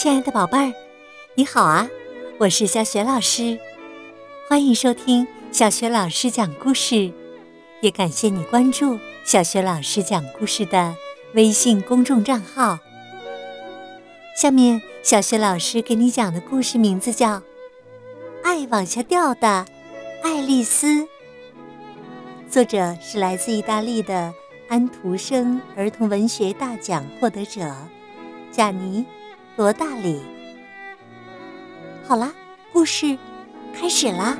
亲爱的宝贝儿，你好啊！我是小雪老师，欢迎收听小雪老师讲故事，也感谢你关注小雪老师讲故事的微信公众账号。下面，小雪老师给你讲的故事名字叫《爱往下掉的爱丽丝》，作者是来自意大利的安徒生儿童文学大奖获得者贾尼。罗大里，好啦，故事开始啦！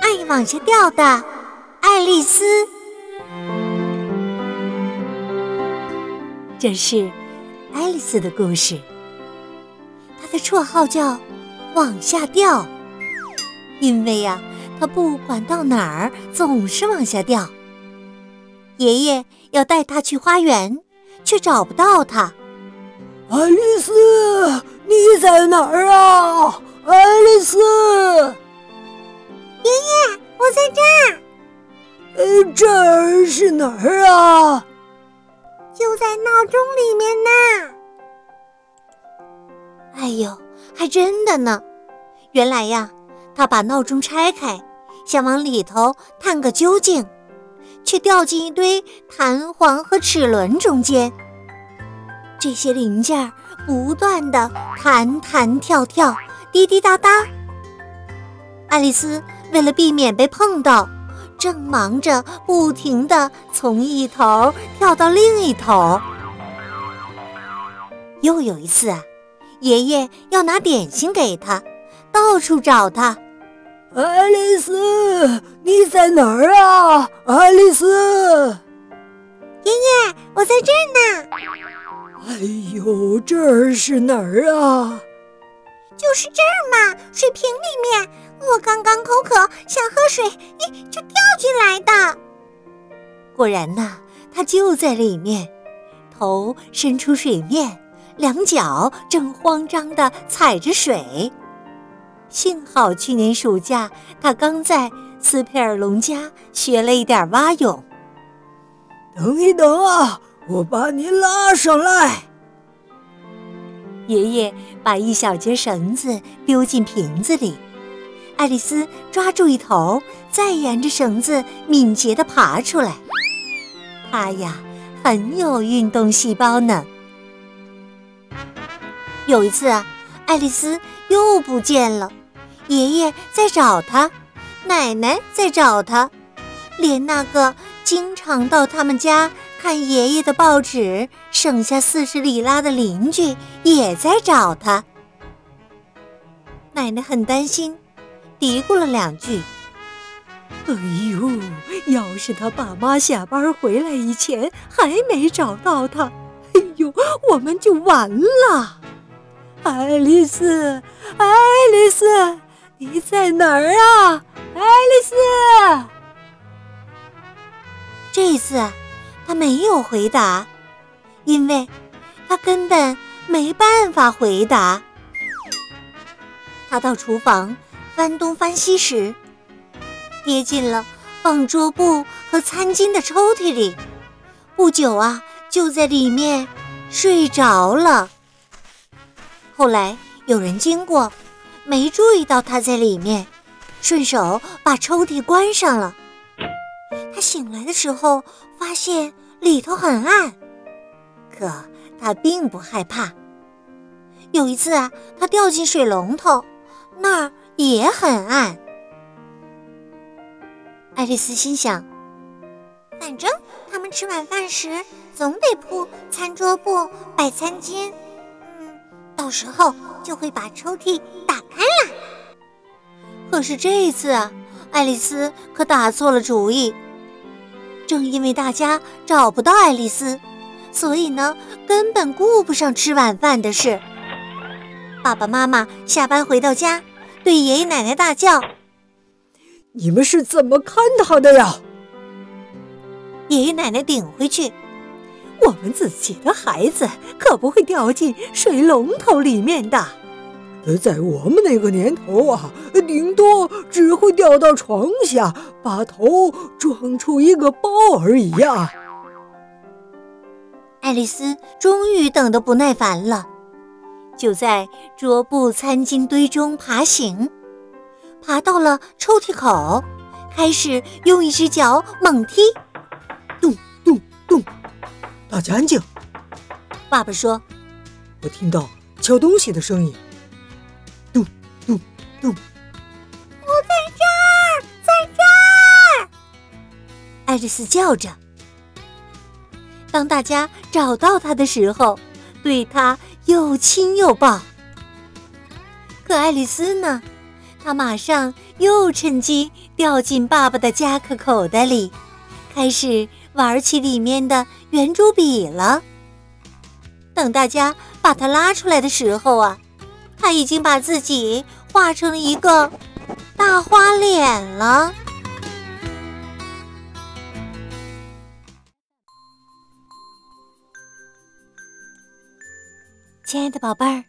爱往下掉的爱丽丝，这是爱丽丝的故事。她的绰号叫“往下掉”，因为呀，她不管到哪儿总是往下掉。爷爷要带他去花园，却找不到他。爱丽丝，你在哪儿啊？爱丽丝，爷爷，我在这儿。呃，这儿是哪儿啊？就在闹钟里面呢。哎呦，还真的呢！原来呀，他把闹钟拆开，想往里头探个究竟。却掉进一堆弹簧和齿轮中间，这些零件不断的弹弹跳跳，滴滴答答。爱丽丝为了避免被碰到，正忙着不停的从一头跳到另一头。又有一次啊，爷爷要拿点心给她，到处找她。爱丽丝，你在哪儿啊？爱丽丝，爷爷，我在这儿呢。哎呦，这儿是哪儿啊？就是这儿嘛，水瓶里面。我刚刚口渴，想喝水，咦，就掉进来的。果然呐，它就在里面，头伸出水面，两脚正慌张地踩着水。幸好去年暑假，他刚在斯佩尔龙家学了一点蛙泳。等一等啊，我把你拉上来。爷爷把一小截绳子丢进瓶子里，爱丽丝抓住一头，再沿着绳子敏捷地爬出来。她呀，很有运动细胞呢。有一次啊，爱丽丝又不见了。爷爷在找他，奶奶在找他，连那个经常到他们家看爷爷的报纸、省下四十里拉的邻居也在找他。奶奶很担心，嘀咕了两句：“哎呦，要是他爸妈下班回来以前还没找到他，哎呦，我们就完了。”爱丽丝，爱丽丝。你在哪儿啊，爱丽丝？这次他没有回答，因为他根本没办法回答。他到厨房翻东翻西时，跌进了放桌布和餐巾的抽屉里，不久啊，就在里面睡着了。后来有人经过。没注意到他在里面，顺手把抽屉关上了。他醒来的时候，发现里头很暗，可他并不害怕。有一次啊，他掉进水龙头，那儿也很暗。爱丽丝心想：反正他们吃晚饭时总得铺餐桌布、摆餐巾，嗯，到时候就会把抽屉打。可是这一次啊，爱丽丝可打错了主意。正因为大家找不到爱丽丝，所以呢，根本顾不上吃晚饭的事。爸爸妈妈下班回到家，对爷爷奶奶大叫：“你们是怎么看他的呀？”爷爷奶奶顶回去：“我们自己的孩子可不会掉进水龙头里面的。”在我们那个年头啊，顶多只会掉到床下，把头撞出一个包而已呀。爱丽丝终于等得不耐烦了，就在桌布、餐巾堆中爬行，爬到了抽屉口，开始用一只脚猛踢。咚咚咚！大家安静。爸爸说：“我听到敲东西的声音。”爱丽丝叫着。当大家找到他的时候，对他又亲又抱。可爱丽丝呢？她马上又趁机掉进爸爸的夹克口袋里，开始玩起里面的圆珠笔了。等大家把它拉出来的时候啊，她已经把自己画成了一个大花脸了。亲爱的宝贝儿，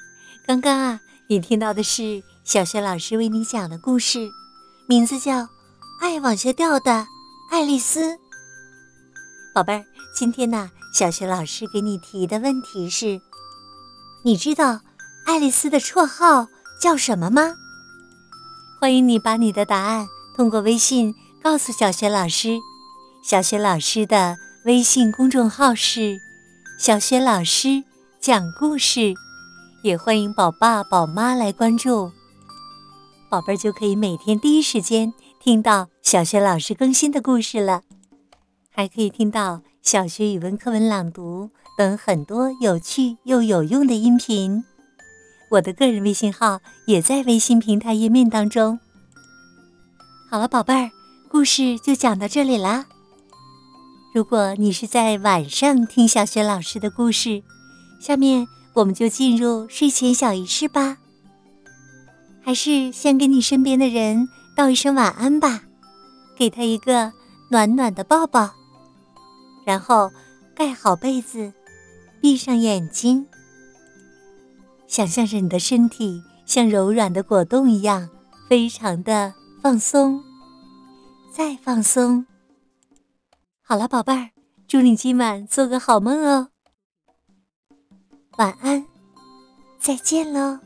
刚刚啊，你听到的是小学老师为你讲的故事，名字叫《爱往下掉的爱丽丝》。宝贝儿，今天呢，小学老师给你提的问题是：你知道爱丽丝的绰号叫什么吗？欢迎你把你的答案通过微信告诉小学老师。小学老师的微信公众号是“小学老师”。讲故事，也欢迎宝爸宝妈来关注，宝贝儿就可以每天第一时间听到小学老师更新的故事了，还可以听到小学语文课文朗读等很多有趣又有用的音频。我的个人微信号也在微信平台页面当中。好了，宝贝儿，故事就讲到这里啦。如果你是在晚上听小学老师的故事，下面我们就进入睡前小仪式吧。还是先给你身边的人道一声晚安吧，给他一个暖暖的抱抱，然后盖好被子，闭上眼睛，想象着你的身体像柔软的果冻一样，非常的放松，再放松。好了，宝贝儿，祝你今晚做个好梦哦。晚安，再见喽。